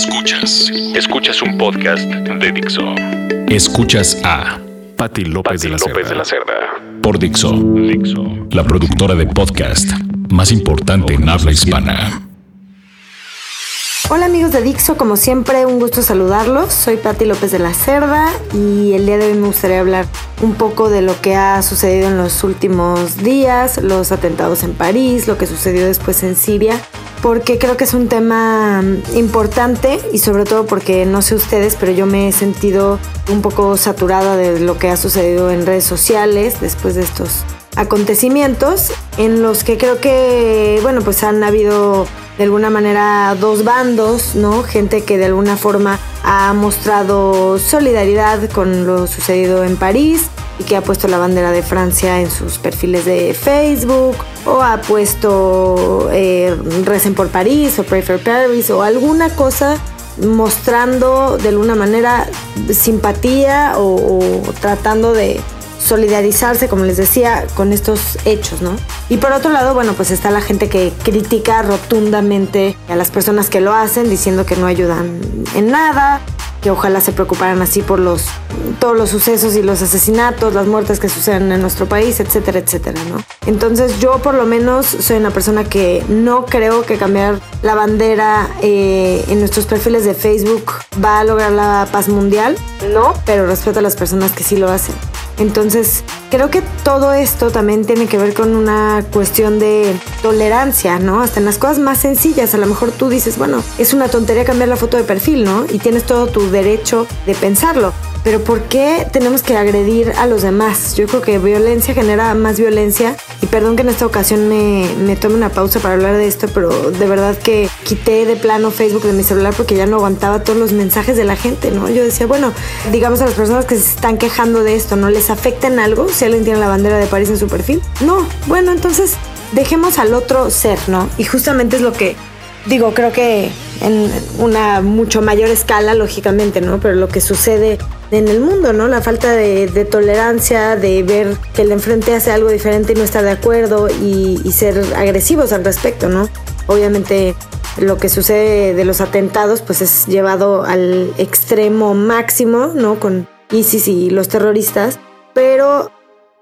Escuchas. Escuchas un podcast de Dixo. Escuchas a Patti López, de, la de la Cerda. Por Dixo. Dixo. La productora de podcast más importante en habla hispana. Hola amigos de Dixo, como siempre un gusto saludarlos. Soy Patti López de la Cerda y el día de hoy me gustaría hablar un poco de lo que ha sucedido en los últimos días, los atentados en París, lo que sucedió después en Siria porque creo que es un tema importante y sobre todo porque no sé ustedes, pero yo me he sentido un poco saturada de lo que ha sucedido en redes sociales después de estos acontecimientos en los que creo que, bueno, pues han habido de alguna manera dos bandos, ¿no? Gente que de alguna forma ha mostrado solidaridad con lo sucedido en París y que ha puesto la bandera de Francia en sus perfiles de Facebook o ha puesto eh, Recen por París o Pray for Paris o alguna cosa mostrando de alguna manera simpatía o tratando de solidarizarse, como les decía, con estos hechos, ¿no? Y por otro lado, bueno, pues está la gente que critica rotundamente a las personas que lo hacen, diciendo que no ayudan en nada, que ojalá se preocuparan así por los todos los sucesos y los asesinatos, las muertes que suceden en nuestro país, etcétera, etcétera, ¿no? Entonces yo por lo menos soy una persona que no creo que cambiar la bandera eh, en nuestros perfiles de Facebook va a lograr la paz mundial, no, pero respeto a las personas que sí lo hacen. Entonces, creo que todo esto también tiene que ver con una cuestión de tolerancia, ¿no? Hasta en las cosas más sencillas, a lo mejor tú dices, bueno, es una tontería cambiar la foto de perfil, ¿no? Y tienes todo tu derecho de pensarlo. Pero ¿por qué tenemos que agredir a los demás? Yo creo que violencia genera más violencia. Y perdón que en esta ocasión me, tome una pausa para hablar de esto, pero de verdad que quité de plano Facebook de mi celular porque ya no aguantaba todos los mensajes de la gente, ¿no? Yo decía, bueno, digamos a las personas que se están quejando de esto, ¿no les afecta en algo si alguien tiene la bandera de París en su perfil? No, bueno, entonces dejemos al otro ser, ¿no? Y justamente es lo que digo, creo que en una mucho mayor escala, lógicamente, ¿no? Pero lo que sucede en el mundo, ¿no? La falta de, tolerancia, de ver que el enfrente hace algo diferente y no está de acuerdo y, y, ser agresivos al respecto, ¿no? Obviamente lo que sucede de los atentados pues es llevado al extremo máximo, ¿no? Con ISIS y los terroristas, pero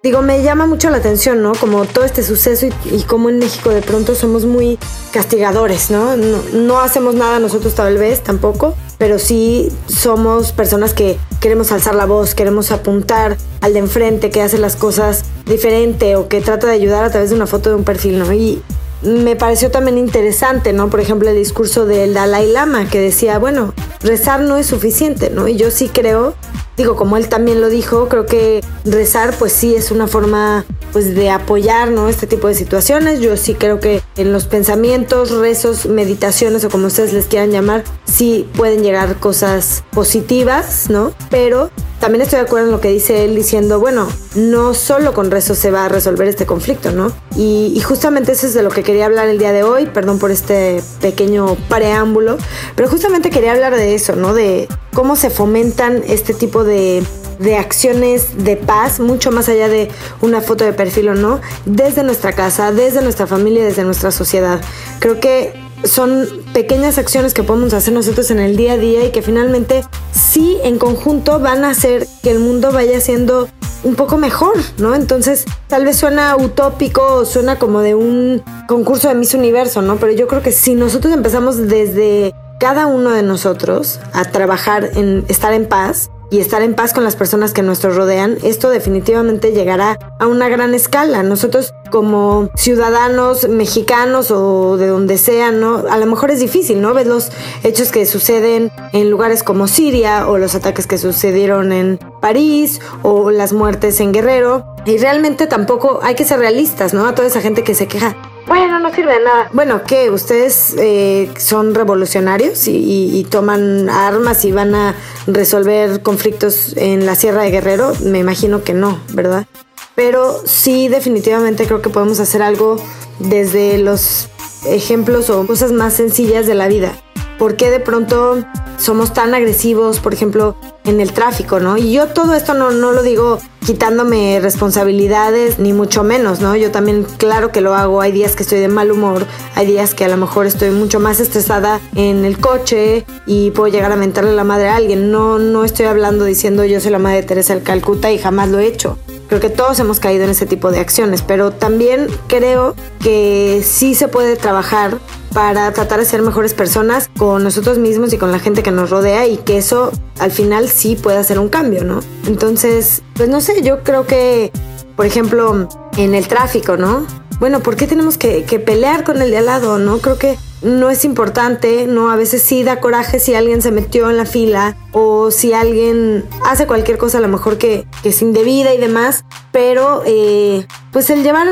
Digo, me llama mucho la atención, ¿no? Como todo este suceso y, y cómo en México de pronto somos muy castigadores, ¿no? ¿no? ¿no? hacemos nada nosotros tal vez tampoco, pero sí somos personas que queremos alzar la voz, queremos apuntar al de enfrente que hace las cosas diferente o que trata de ayudar a través de una foto de un perfil, ¿no? Y me pareció también interesante, ¿no? Por ejemplo, el discurso del Dalai Lama que decía, bueno, rezar no es suficiente, ¿no? Y yo sí creo digo, como él también lo dijo, creo que rezar pues sí es una forma pues de apoyar, ¿no? Este tipo de situaciones. Yo sí creo que en los pensamientos, rezos, meditaciones o como ustedes les quieran llamar, sí pueden llegar cosas positivas, ¿no? Pero también estoy de acuerdo en lo que dice él diciendo, bueno, no solo con rezos se va a resolver este conflicto, ¿no? Y, justamente eso es de lo que quería hablar el día de hoy, perdón por este pequeño preámbulo, pero justamente quería hablar de eso, ¿no? De cómo se fomentan este tipo de, de acciones de paz, mucho más allá de una foto de perfil o no, desde nuestra casa, desde nuestra familia, desde nuestra sociedad. Creo que son pequeñas acciones que podemos hacer nosotros en el día a día y que finalmente sí en conjunto van a hacer que el mundo vaya siendo un poco mejor, ¿no? Entonces, tal vez suena utópico suena como de un concurso de Miss Universo, ¿no? Pero yo creo que si nosotros empezamos desde cada uno de nosotros a trabajar en estar en paz, y estar en paz con las personas que nos rodean, esto definitivamente llegará a una gran escala. Nosotros como ciudadanos mexicanos o de donde sean, ¿no? A lo mejor es difícil, ¿no? Ves los hechos que suceden en lugares como Siria o los ataques que sucedieron en París o las muertes en Guerrero. Y realmente tampoco hay que ser realistas, ¿no? A toda esa gente que se queja bueno, no sirve de nada. Bueno, ¿qué? ¿Ustedes eh, son revolucionarios y, toman armas y van a resolver conflictos en la Sierra de Guerrero? Me imagino que no, ¿verdad? Pero sí, definitivamente creo que podemos hacer algo desde los ejemplos o cosas más sencillas de la vida. ¿Por qué de pronto somos tan agresivos? Por ejemplo, en el tráfico, ¿no? Y yo todo esto no, no lo digo quitándome responsabilidades, ni mucho menos, ¿no? Yo también, claro que lo hago. Hay días que estoy de mal humor, hay días que a lo mejor estoy mucho más estresada en el coche y puedo llegar a mentarle la madre a alguien. No, no estoy hablando diciendo yo soy la madre de Teresa del Calcuta y jamás lo he hecho. Creo que todos hemos caído en ese tipo de acciones, pero también creo que sí se puede trabajar para tratar de ser mejores personas con nosotros mismos y con la gente que nos rodea y que eso al final sí puede hacer un cambio, ¿no? Entonces, pues no sé, yo creo que, por ejemplo, en el tráfico, ¿no? Bueno, ¿por qué tenemos que, que pelear con el de al lado, no? Creo que no es importante, ¿no? A veces sí da coraje si alguien se metió en la fila o si alguien hace cualquier cosa a lo mejor que, que es indebida y demás, pero eh, pues el llevar,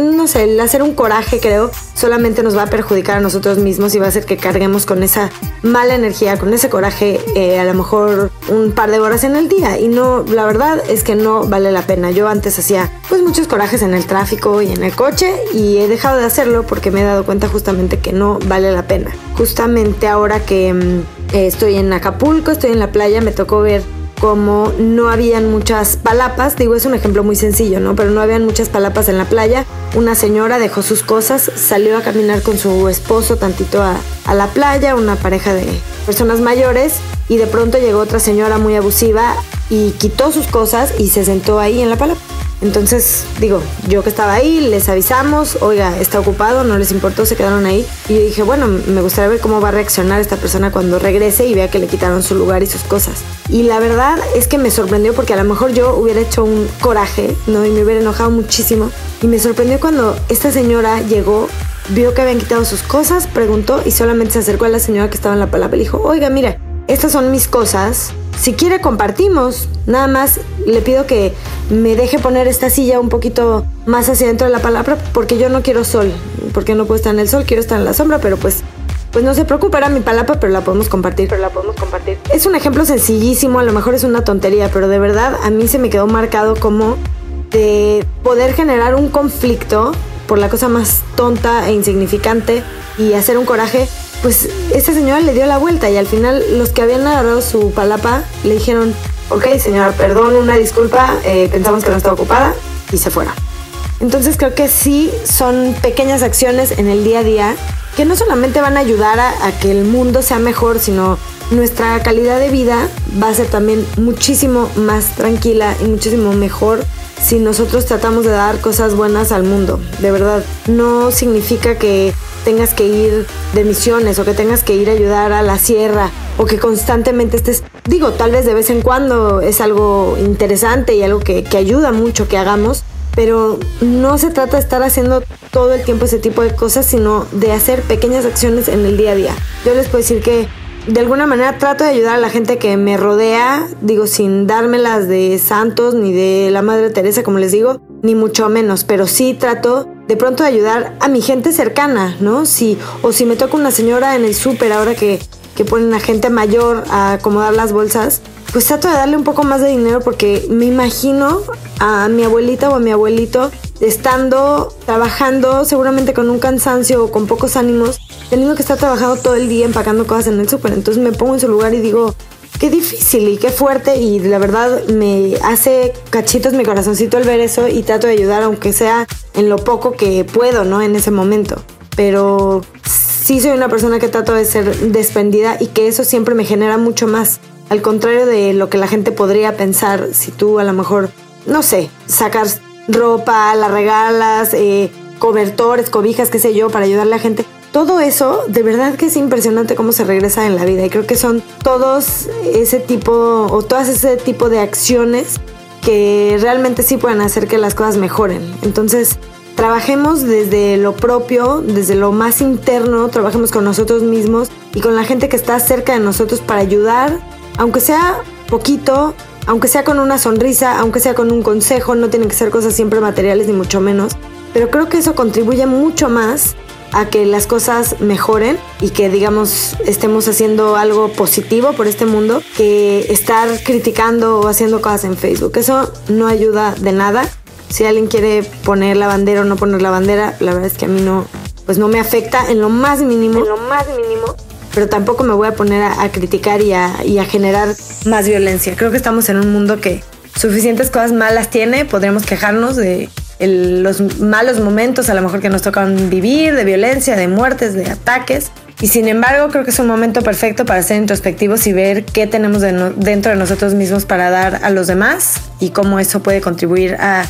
no sé, el hacer un coraje creo solamente nos va a perjudicar a nosotros mismos y va a hacer que carguemos con esa mala energía, con ese coraje eh, a lo mejor un par de horas en el día y no, la verdad es que no vale la pena. Yo antes hacía pues muchos corajes en el tráfico y en el coche y he dejado de hacerlo porque me he dado cuenta justamente que no vale la pena. Justamente ahora que mm, estoy en Acapulco, estoy en la playa, me tocó ver como no habían muchas palapas, digo es un ejemplo muy sencillo, ¿no? Pero no habían muchas palapas en la playa. Una señora dejó sus cosas, salió a caminar con su esposo tantito a, a la playa, una pareja de personas mayores, y de pronto llegó otra señora muy abusiva y quitó sus cosas y se sentó ahí en la palapa. Entonces, digo, yo que estaba ahí, les avisamos, oiga, está ocupado, no les importó, se quedaron ahí. Y dije, bueno, me gustaría ver cómo va a reaccionar esta persona cuando regrese y vea que le quitaron su lugar y sus cosas. Y la verdad es que me sorprendió porque a lo mejor yo hubiera hecho un coraje, ¿no? Y me hubiera enojado muchísimo. Y me sorprendió cuando esta señora llegó vio que habían quitado sus cosas, preguntó y solamente se acercó a la señora que estaba en la palabra y dijo, oiga, mira, estas son mis cosas, si quiere compartimos. Nada más le pido que me deje poner esta silla un poquito más hacia dentro de la palabra porque yo no quiero sol, porque no puedo estar en el sol, quiero estar en la sombra, pero pues pues no se preocupe, era mi palapa, pero la podemos compartir. Pero la podemos compartir. Es un ejemplo sencillísimo, a lo mejor es una tontería, pero de verdad a mí se me quedó marcado como de poder generar un conflicto por la cosa más tonta e insignificante y hacer un coraje pues esta señora le dio la vuelta y al final los que habían agarrado su palapa le dijeron, ok señora, perdón, una disculpa, eh, pensamos que no está ocupada y se fueron. Entonces creo que sí son pequeñas acciones en el día a día que no solamente van a ayudar a, a, que el mundo sea mejor, sino nuestra calidad de vida va a ser también muchísimo más tranquila y muchísimo mejor si nosotros tratamos de dar cosas buenas al mundo. De verdad, no significa que tengas que ir de misiones o que tengas que ir a ayudar a la sierra o que constantemente estés, digo, tal vez de vez en cuando es algo interesante y algo que, que ayuda mucho que hagamos, pero no se trata de estar haciendo todo el tiempo ese tipo de cosas, sino de hacer pequeñas acciones en el día a día. Yo les puedo decir que de alguna manera trato de ayudar a la gente que me rodea, digo, sin dármelas de santos ni de la Madre Teresa, como les digo, ni mucho menos, pero sí trato de pronto de ayudar a mi gente cercana, ¿no? Si, o si me toca una señora en el súper ahora que, que ponen a gente mayor a acomodar las bolsas, pues trato de darle un poco más de dinero porque me imagino a mi abuelita o a mi abuelito estando trabajando seguramente con un cansancio o con pocos ánimos, teniendo que estar trabajando todo el día empacando cosas en el súper. Entonces me pongo en su lugar y digo, qué difícil y qué fuerte y la verdad me hace cachitos mi corazoncito al ver eso y trato de ayudar aunque sea en lo poco que puedo, ¿no? En ese momento. Pero sí soy una persona que trato de ser despendida y que eso siempre me genera mucho más. Al contrario de lo que la gente podría pensar si tú a lo mejor, no sé, sacas ropa, la regalas, eh, cobertores, cobijas, qué sé yo, para ayudarle a la gente. Todo eso, de verdad que es impresionante cómo se regresa en la vida. Y creo que son todos ese tipo, o todas ese tipo de acciones que realmente sí pueden hacer que las cosas mejoren. Entonces, trabajemos desde lo propio, desde lo más interno, trabajemos con nosotros mismos y con la gente que está cerca de nosotros para ayudar, aunque sea poquito, aunque sea con una sonrisa, aunque sea con un consejo, no tienen que ser cosas siempre materiales ni mucho menos, pero creo que eso contribuye mucho más a que las cosas mejoren y que digamos estemos haciendo algo positivo por este mundo que estar criticando o haciendo cosas en Facebook. Eso no ayuda de nada. Si alguien quiere poner la bandera o no poner la bandera, la verdad es que a mí no, pues no me afecta en lo más mínimo. En lo más mínimo pero tampoco me voy a poner a, criticar y a, y a generar más violencia. Creo que estamos en un mundo que suficientes cosas malas tiene, podremos quejarnos de los malos momentos a lo mejor que nos tocan vivir, de violencia, de muertes, de ataques. Y sin embargo, creo que es un momento perfecto para ser introspectivos y ver qué tenemos dentro de nosotros mismos para dar a los demás y cómo eso puede contribuir a,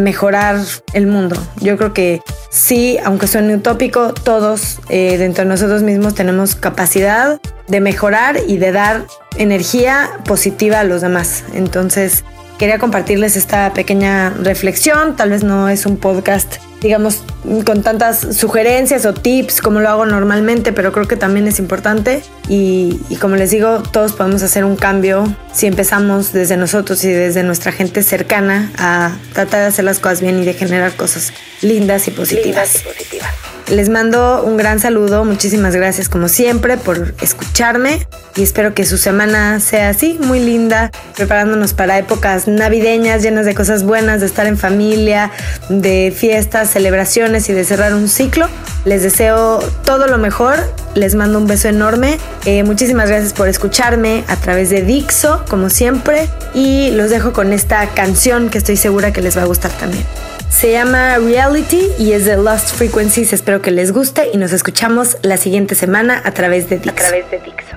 mejorar el mundo. Yo creo que sí, aunque suene utópico, todos eh, dentro de nosotros mismos tenemos capacidad de mejorar y de dar energía positiva a los demás. Entonces, quería compartirles esta pequeña reflexión. Tal vez no es un podcast, digamos, con tantas sugerencias o tips como lo hago normalmente, pero creo que también es importante. Y, como les digo, todos podemos hacer un cambio si empezamos desde nosotros y desde nuestra gente cercana a tratar de hacer las cosas bien y de generar cosas lindas y positivas. Lindas y positivas. Les mando un gran saludo, muchísimas gracias como siempre por escucharme y espero que su semana sea así, muy linda, preparándonos para épocas navideñas llenas de cosas buenas, de estar en familia, de fiestas, celebraciones y de cerrar un ciclo. Les deseo todo lo mejor, les mando un beso enorme, eh, muchísimas gracias por escucharme a través de Dixo, como siempre, y los dejo con esta canción que estoy segura que les va a gustar también. Se llama Reality y es de Lost Frequencies. Espero que les guste y nos escuchamos la siguiente semana a través de Dixo. A través de Dixo.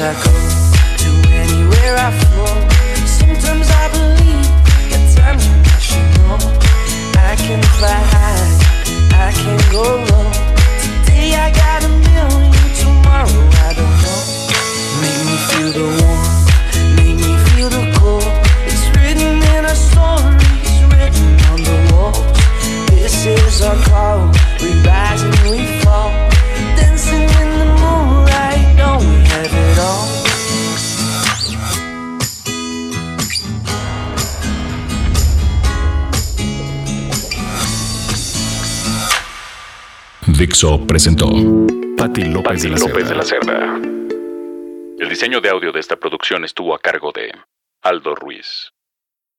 as I go to anywhere I flow. Sometimes I believe, that times I should you know. I can fly high, I can go low. Today I got a million, tomorrow I don't know. Make me feel the warmth, make me feel the cold. It's written in our stories, written on the walls. This is our call, we rise. Dixo presentó Patti López, de, la López de la Cerda. El diseño de audio de esta producción estuvo a cargo de Aldo Ruiz.